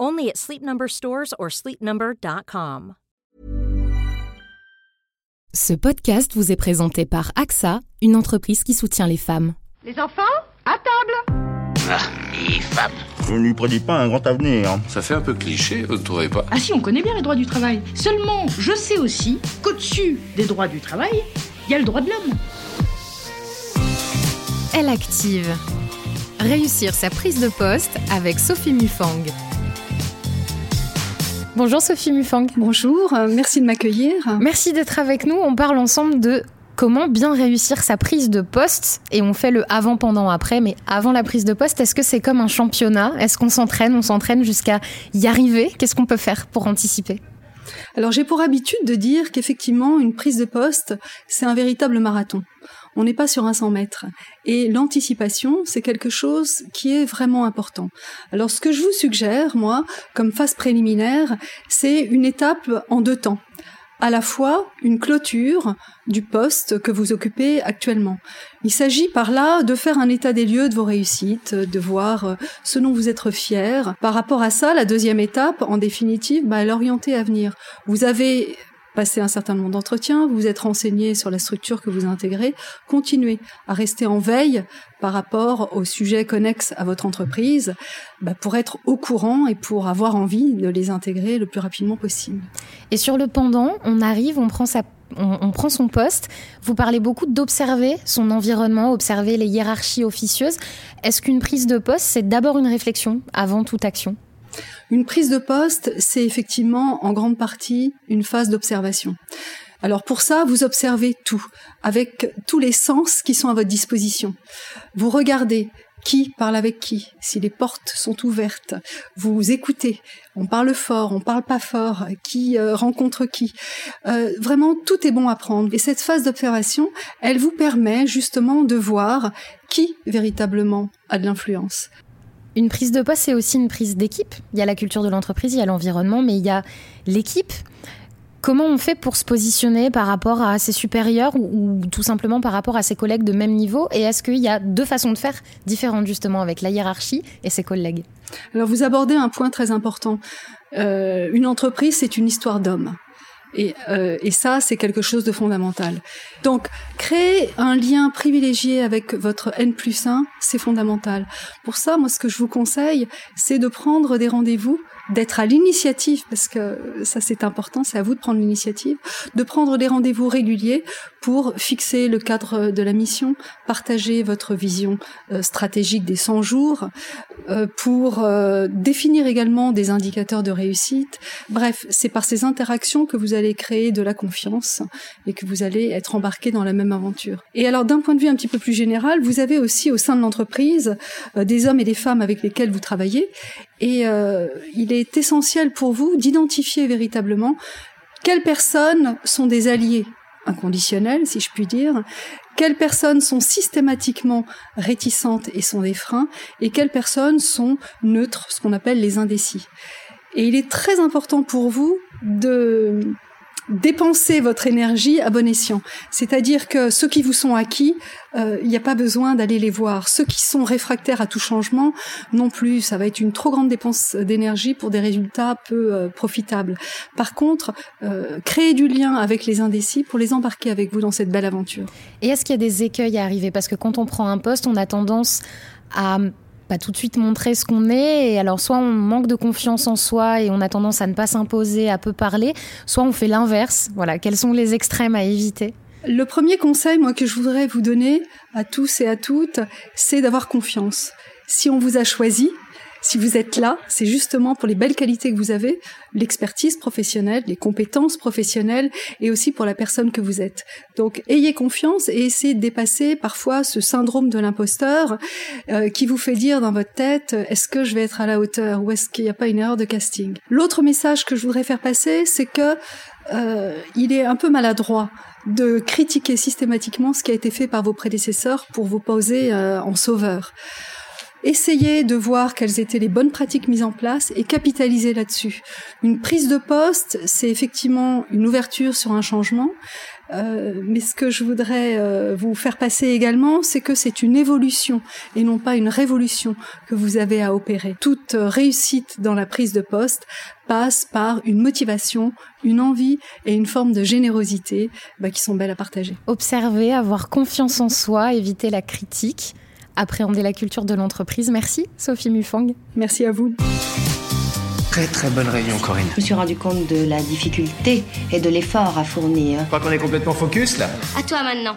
Only at Sleep Number stores or sleepnumber.com. Ce podcast vous est présenté par AXA, une entreprise qui soutient les femmes. Les enfants, à table. Ah, les femmes. Je ne lui prédis pas un grand avenir. Ça fait un peu cliché, vous ne trouvez pas? Ah si, on connaît bien les droits du travail. Seulement, je sais aussi qu'au-dessus des droits du travail, il y a le droit de l'homme. Elle active. Réussir sa prise de poste avec Sophie Mufang. Bonjour Sophie Mufang. Bonjour, euh, merci de m'accueillir. Merci d'être avec nous. On parle ensemble de comment bien réussir sa prise de poste et on fait le avant, pendant, après. Mais avant la prise de poste, est-ce que c'est comme un championnat? Est-ce qu'on s'entraîne? On s'entraîne jusqu'à y arriver? Qu'est-ce qu'on peut faire pour anticiper? Alors j'ai pour habitude de dire qu'effectivement une prise de poste, c'est un véritable marathon. On n'est pas sur un 100 mètres. Et l'anticipation, c'est quelque chose qui est vraiment important. Alors ce que je vous suggère, moi, comme phase préliminaire, c'est une étape en deux temps à la fois une clôture du poste que vous occupez actuellement. Il s'agit par là de faire un état des lieux de vos réussites, de voir euh, ce dont vous êtes fier. Par rapport à ça, la deuxième étape, en définitive, bah, l'orienter à venir. Vous avez passé un certain nombre d'entretiens, vous vous êtes renseigné sur la structure que vous intégrez, continuez à rester en veille par rapport aux sujets connexes à votre entreprise bah, pour être au courant et pour avoir envie de les intégrer le plus rapidement possible. Et sur le pendant, on arrive, on prend sa on, prend son poste. Vous parlez beaucoup d'observer son environnement, observer les hiérarchies officieuses. Est-ce qu'une prise de poste, c'est d'abord une réflexion avant toute action? Une prise de poste, c'est effectivement en grande partie une phase d'observation. Alors pour ça, vous observez tout, avec tous les sens qui sont à votre disposition. Vous regardez qui parle avec qui, si les portes sont ouvertes, vous écoutez, on parle fort, on parle pas fort, qui euh, rencontre qui. Euh, vraiment, tout est bon à prendre. Et cette phase d'observation, elle vous permet justement de voir qui véritablement a de l'influence. Une prise de poste, c'est aussi une prise d'équipe. Il y a la culture de l'entreprise, il y a l'environnement, mais il y a l'équipe. Comment on fait pour se positionner par rapport à ses supérieurs ou, tout simplement par rapport à ses collègues de même niveau? Et est-ce qu'il y a deux façons de faire différentes justement avec la hiérarchie et ses collègues? Alors vous abordez un point très important. Euh, une entreprise, c'est une histoire d'hommes. Et, euh, et, ça, c'est quelque chose de fondamental. Donc, créer un lien privilégié avec votre N plus 1, c'est fondamental. Pour ça, moi, ce que je vous conseille, c'est de prendre des rendez-vous d'être à l'initiative, parce que ça c'est important, c'est à vous de prendre l'initiative, de prendre des rendez-vous réguliers pour fixer le cadre de la mission, partager votre vision euh, stratégique des 100 jours, euh, pour euh, définir également des indicateurs de réussite. Bref, c'est par ces interactions que vous allez créer de la confiance et que vous allez être embarqué dans la même aventure. Et alors d'un point de vue un petit peu plus général, vous avez aussi au sein de l'entreprise des hommes et des femmes avec lesquels vous travaillez et il est essentiel pour vous d'identifier véritablement quelles personnes sont des alliés inconditionnels, si je puis dire, quelles personnes sont systématiquement réticentes et sont des freins, et quelles personnes sont neutres, ce qu'on appelle les indécis. Et il est très important pour vous de dépenser votre énergie à bon escient. C'est-à-dire que ceux qui vous sont acquis, euh, il n'y a pas besoin d'aller les voir. Ceux qui sont réfractaires à tout changement, non plus. Ça va être une trop grande dépense d'énergie pour des résultats peu euh, profitables. Par contre, euh, créer du lien avec les indécis pour les embarquer avec vous dans cette belle aventure. Et est-ce qu'il y a des écueils à arriver? Parce que quand on prend un poste, on a tendance à pas tout de suite montrer ce qu'on est. Et alors, soit on manque de confiance en soi et on a tendance à ne pas s'imposer, à peu parler, soit on fait l'inverse. Voilà, quels sont les extrêmes à éviter? Le premier conseil, moi, que je voudrais vous donner à tous et à toutes, c'est d'avoir confiance. Si on vous a choisi, si vous êtes là, c'est justement pour les belles qualités que vous avez, l'expertise professionnelle, les compétences professionnelles et aussi pour la personne que vous êtes. Donc ayez confiance et essayez de dépasser parfois ce syndrome de l'imposteur euh, qui vous fait dire dans votre tête est-ce que je vais être à la hauteur ou est-ce qu'il n'y a pas une erreur de casting? L'autre message que je voudrais faire passer, c'est que euh, il est un peu maladroit de critiquer systématiquement ce qui a été fait par vos prédécesseurs pour vous poser euh, en sauveur. Essayez de voir quelles étaient les bonnes pratiques mises en place et capitaliser là-dessus. Une prise de poste, c'est effectivement une ouverture sur un changement, euh, mais ce que je voudrais euh, vous faire passer également, c'est que c'est une évolution et non pas une révolution que vous avez à opérer. Toute réussite dans la prise de poste passe par une motivation, une envie et une forme de générosité bah, qui sont belles à partager. Observer, avoir confiance en soi, éviter la critique appréhender la culture de l'entreprise. Merci Sophie Mufang. Merci à vous. Très très bonne réunion Corinne. Je me suis rendu compte de la difficulté et de l'effort à fournir. Je crois qu'on est complètement focus là. À toi maintenant.